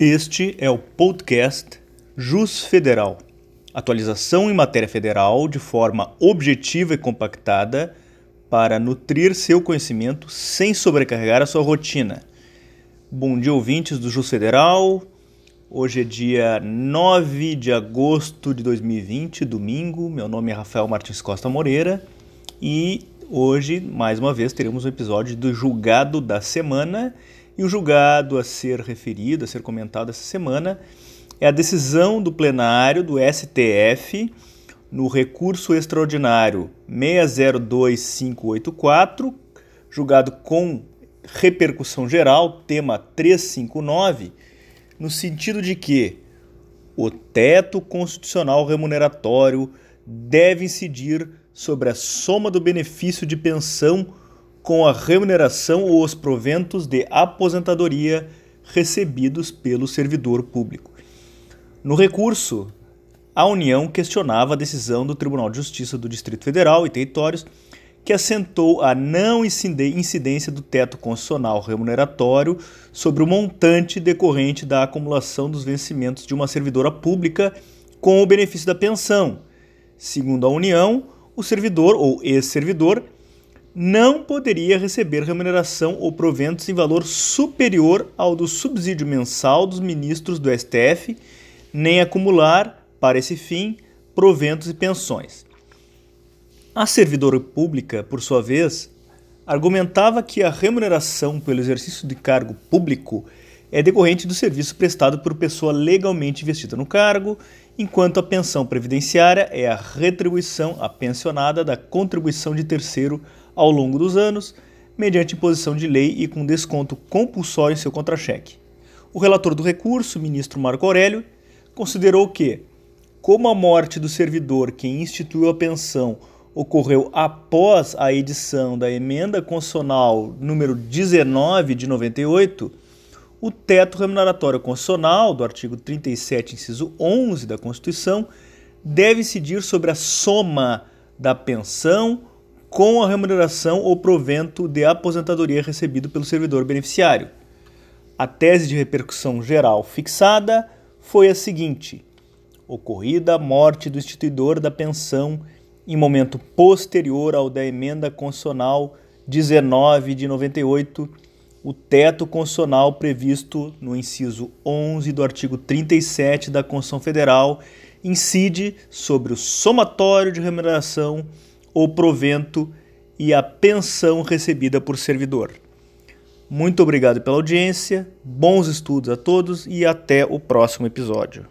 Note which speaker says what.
Speaker 1: Este é o podcast Jus Federal. Atualização em matéria federal de forma objetiva e compactada para nutrir seu conhecimento sem sobrecarregar a sua rotina. Bom dia, ouvintes do Jus Federal. Hoje é dia 9 de agosto de 2020, domingo. Meu nome é Rafael Martins Costa Moreira e hoje, mais uma vez, teremos um episódio do julgado da semana. E o julgado a ser referido, a ser comentado essa semana, é a decisão do plenário do STF no recurso extraordinário 602584, julgado com repercussão geral, tema 359, no sentido de que o teto constitucional remuneratório deve incidir sobre a soma do benefício de pensão com a remuneração ou os proventos de aposentadoria recebidos pelo servidor público. No recurso, a União questionava a decisão do Tribunal de Justiça do Distrito Federal e Territórios que assentou a não incidência do teto constitucional remuneratório sobre o montante decorrente da acumulação dos vencimentos de uma servidora pública com o benefício da pensão. Segundo a União, o servidor ou ex-servidor não poderia receber remuneração ou proventos em valor superior ao do subsídio mensal dos ministros do STF, nem acumular, para esse fim, proventos e pensões. A servidora pública, por sua vez, argumentava que a remuneração pelo exercício de cargo público é decorrente do serviço prestado por pessoa legalmente investida no cargo, enquanto a pensão previdenciária é a retribuição à pensionada da contribuição de terceiro ao longo dos anos, mediante imposição de lei e com desconto compulsório em seu contra-cheque. O relator do recurso, ministro Marco Aurélio, considerou que, como a morte do servidor que instituiu a pensão ocorreu após a edição da emenda constitucional número 19 de 98, o teto remuneratório constitucional do artigo 37, inciso 11 da Constituição, deve incidir sobre a soma da pensão com a remuneração ou provento de aposentadoria recebido pelo servidor beneficiário. A tese de repercussão geral fixada foi a seguinte: ocorrida a morte do instituidor da pensão em momento posterior ao da emenda constitucional 19 de 98 o teto constitucional previsto no inciso 11 do artigo 37 da Constituição Federal incide sobre o somatório de remuneração ou provento e a pensão recebida por servidor. Muito obrigado pela audiência, bons estudos a todos e até o próximo episódio.